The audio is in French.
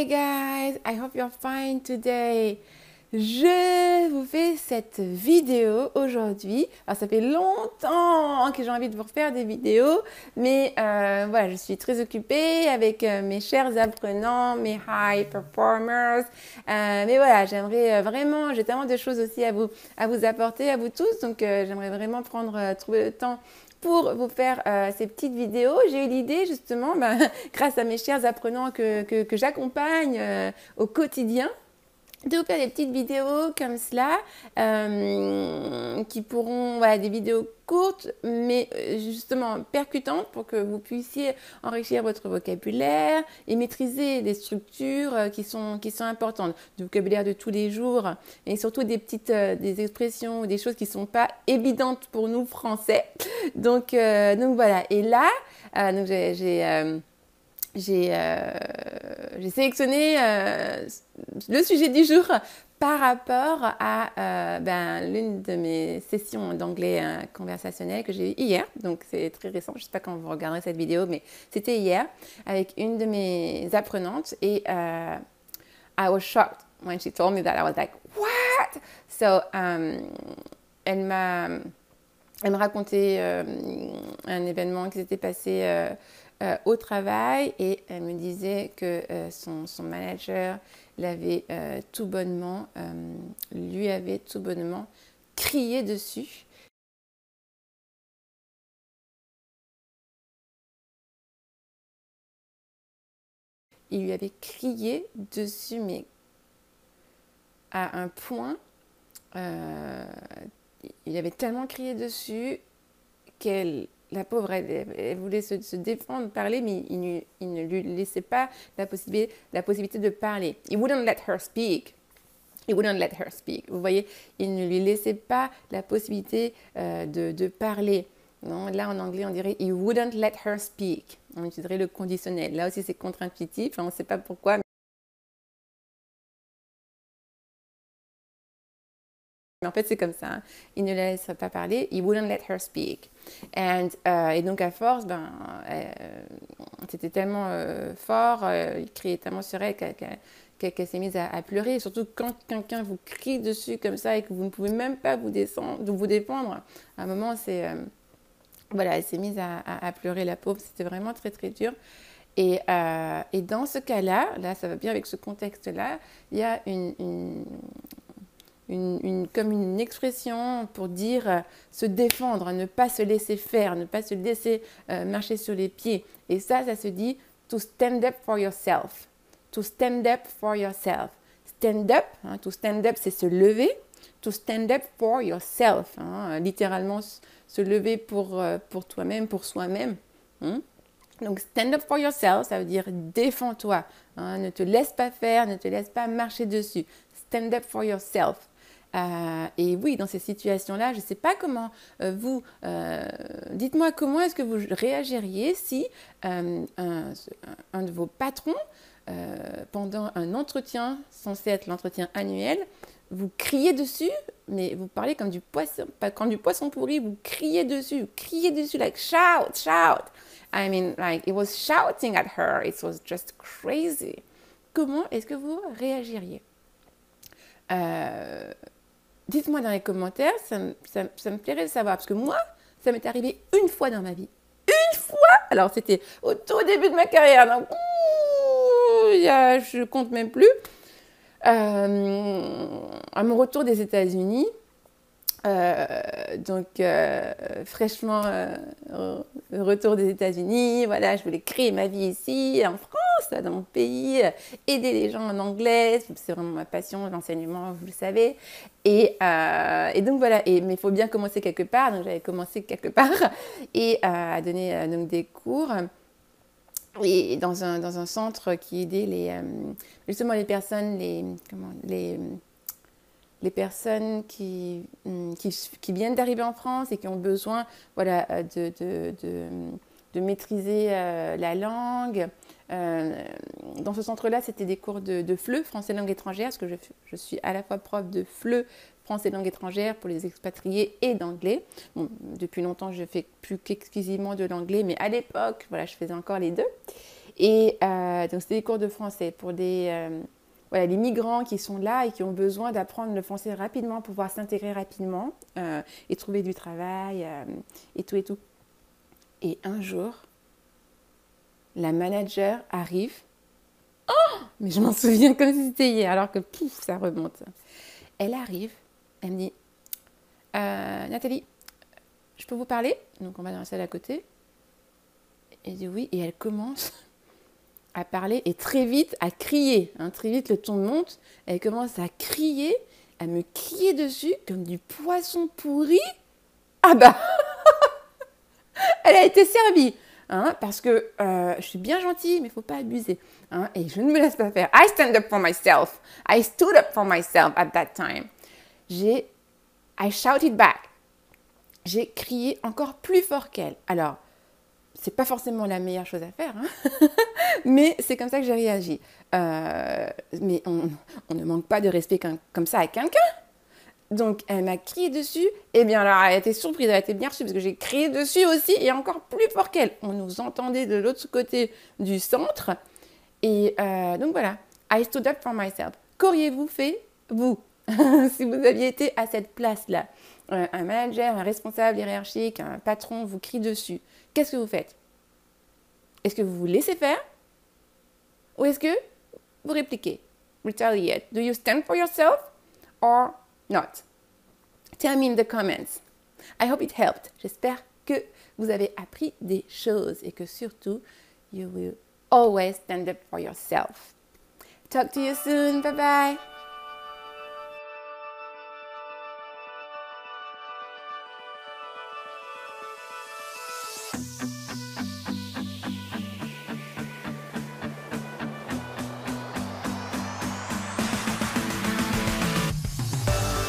Hi guys, I hope you're fine today. Je vous fais cette vidéo aujourd'hui. Alors ça fait longtemps que j'ai envie de vous refaire des vidéos, mais euh, voilà, je suis très occupée avec euh, mes chers apprenants, mes high performers. Euh, mais voilà, j'aimerais vraiment, j'ai tellement de choses aussi à vous, à vous apporter, à vous tous, donc j'aimerais vraiment prendre, trouver le temps pour vous faire ces petites vidéos. J'ai eu l'idée justement, ben, grâce à mes chers apprenants que, que, que j'accompagne au quotidien, de vous faire des petites vidéos comme cela euh, qui pourront, voilà, des vidéos courtes mais euh, justement percutantes pour que vous puissiez enrichir votre vocabulaire et maîtriser des structures euh, qui sont, qui sont importantes, du vocabulaire de tous les jours et surtout des petites des expressions ou des choses qui ne sont pas évidentes pour nous français. Donc, donc voilà, et là, donc j'ai euh, j'ai sélectionné euh, le sujet du jour par rapport à euh, ben, l'une de mes sessions d'anglais conversationnel que j'ai eu hier. Donc c'est très récent, je ne sais pas quand vous regarderez cette vidéo, mais c'était hier avec une de mes apprenantes et I was shocked when she told me that. I was like, what? So, um, elle m'a elle un événement qui s'était passé euh, au travail et elle me disait que euh, son, son, manager l'avait euh, tout bonnement, lui avait tout bonnement crié dessus. Il lui avait crié dessus, mais à un point, il avait tellement crié dessus qu'elle la pauvre, elle, voulait se, défendre, parler, mais il, ne lui laissait pas la possibilité, de parler. He wouldn't let her speak. He wouldn't let her speak. Vous voyez, il ne lui laissait pas la possibilité euh, de, parler. Là, en anglais, on dirait He wouldn't let her speak. On utiliserait le conditionnel. Là aussi, c'est contre-intuitif. on ne sait pas pourquoi. En fait, c'est comme ça. Hein. Il ne la laisse pas parler. He wouldn't let her speak. And, euh, et donc, à force, ben, euh, c'était tellement euh, fort, il criait tellement sur elle qu'elle s'est mise à, pleurer. Surtout, quand quelqu'un vous crie dessus comme ça et que vous ne pouvez même pas vous, descendre, vous défendre, à un moment, c'est. voilà, elle s'est mise à, pleurer, la pauvre. C'était vraiment très, très dur. Et, et, dans ce cas-là, là, ça va bien avec ce contexte-là, il y a une, comme une expression pour dire euh, se défendre, ne pas se laisser faire, ne pas se laisser euh, marcher sur les pieds. Et ça, ça se dit to stand up for yourself. To stand up for yourself. Stand up, hein, to stand up, c'est se lever. To stand up for yourself, hein, littéralement se lever pour, euh, pour toi-même, pour soi-même. Hein. Donc, stand up for yourself, ça veut dire défends-toi. ne te laisse pas faire, ne te laisse pas marcher dessus. Stand up for yourself. Euh, et oui, dans ces situations-là, je ne sais pas comment euh, vous... Euh, dites-moi comment est-ce que vous réagiriez si un, de vos patrons, pendant un entretien censé être l'entretien annuel, vous criez dessus, mais vous parlez comme du poisson, comme du poisson pourri, vous criez dessus, vous criez dessus, like shout, shout. I mean, like it was shouting at her, it was just crazy. Comment est-ce que vous réagiriez? Dites-moi dans les commentaires, ça, me plairait de savoir, parce que moi, ça m'est arrivé une fois dans ma vie. Une fois? Alors, c'était au tout début de ma carrière, donc je compte même plus. Euh, à mon retour des États-Unis, euh, donc euh, fraîchement retour des États-Unis, voilà, je voulais créer ma vie ici, en France dans mon pays, euh, aider les gens en anglais, c'est vraiment ma passion, l'enseignement, vous le savez. Et, euh, donc voilà, mais il faut bien commencer quelque part, donc j'avais commencé quelque part et euh, à donner donc des cours. Et dans un, dans un centre qui aidait les, justement les personnes, les, les, les personnes qui, hum, qui, qui viennent d'arriver en France et qui ont besoin voilà, de, de, de, de maîtriser la langue, euh, dans ce centre-là, c'était des cours de, de FLE, français langue étrangère, parce que je, suis à la fois prof de FLE, français langue étrangère pour les expatriés et d'anglais. Bon, depuis longtemps, je fais plus qu'exclusivement de l'anglais, mais à l'époque, voilà, je faisais encore les deux. Et, euh, donc, c'est des cours de français pour des, euh, voilà, les migrants qui sont là et qui ont besoin d'apprendre le français rapidement pouvoir s'intégrer rapidement et trouver du travail et tout et tout. Et un jour, la manager arrive. Oh Mais je m'en souviens comme si c'était hier, alors que pouf, ça remonte. Elle arrive, elle me dit Nathalie, je peux vous parler? Donc on va dans la salle à côté. Elle dit oui, et elle commence à parler et très vite à crier. Hein, très vite, le ton monte. Elle commence à crier, à me crier dessus comme du poisson pourri. Ah bah Elle a été servie. Hein, parce que euh, je suis bien gentille, mais il faut pas abuser. Hein, et je ne me laisse pas faire. I stand up for myself. I stood up for myself at that time. J'ai, I shouted back. J'ai crié encore plus fort qu'elle. Alors, c'est pas forcément la meilleure chose à faire, hein mais c'est comme ça que j'ai réagi. Euh, mais on, ne manque pas de respect comme ça à quelqu'un. Donc elle m'a crié dessus, et bien alors elle a été surprise, elle a été bien reçue parce que j'ai crié dessus aussi et encore plus fort qu'elle. On nous entendait de l'autre côté du centre. Et euh, donc voilà, I stood up for myself. Qu'auriez-vous fait, vous, si vous aviez été à cette place-là? Un manager, un responsable hiérarchique, un patron vous crie dessus qu'est-ce que vous faites? Est-ce que vous vous laissez faire? Ou est-ce que vous répliquez? Retaliate. Do you stand for yourself? Or not Tell me in the comments. I hope it helped. J'espère que vous avez appris des choses et que surtout, you will always stand up for yourself. Talk to you soon. Bye bye.